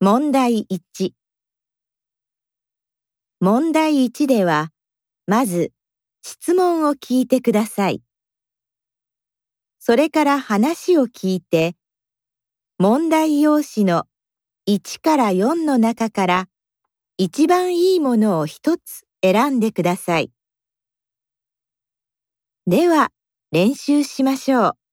問題1問題1では、まず質問を聞いてください。それから話を聞いて、問題用紙の1から4の中から一番いいものを一つ選んでください。では、練習しましょう。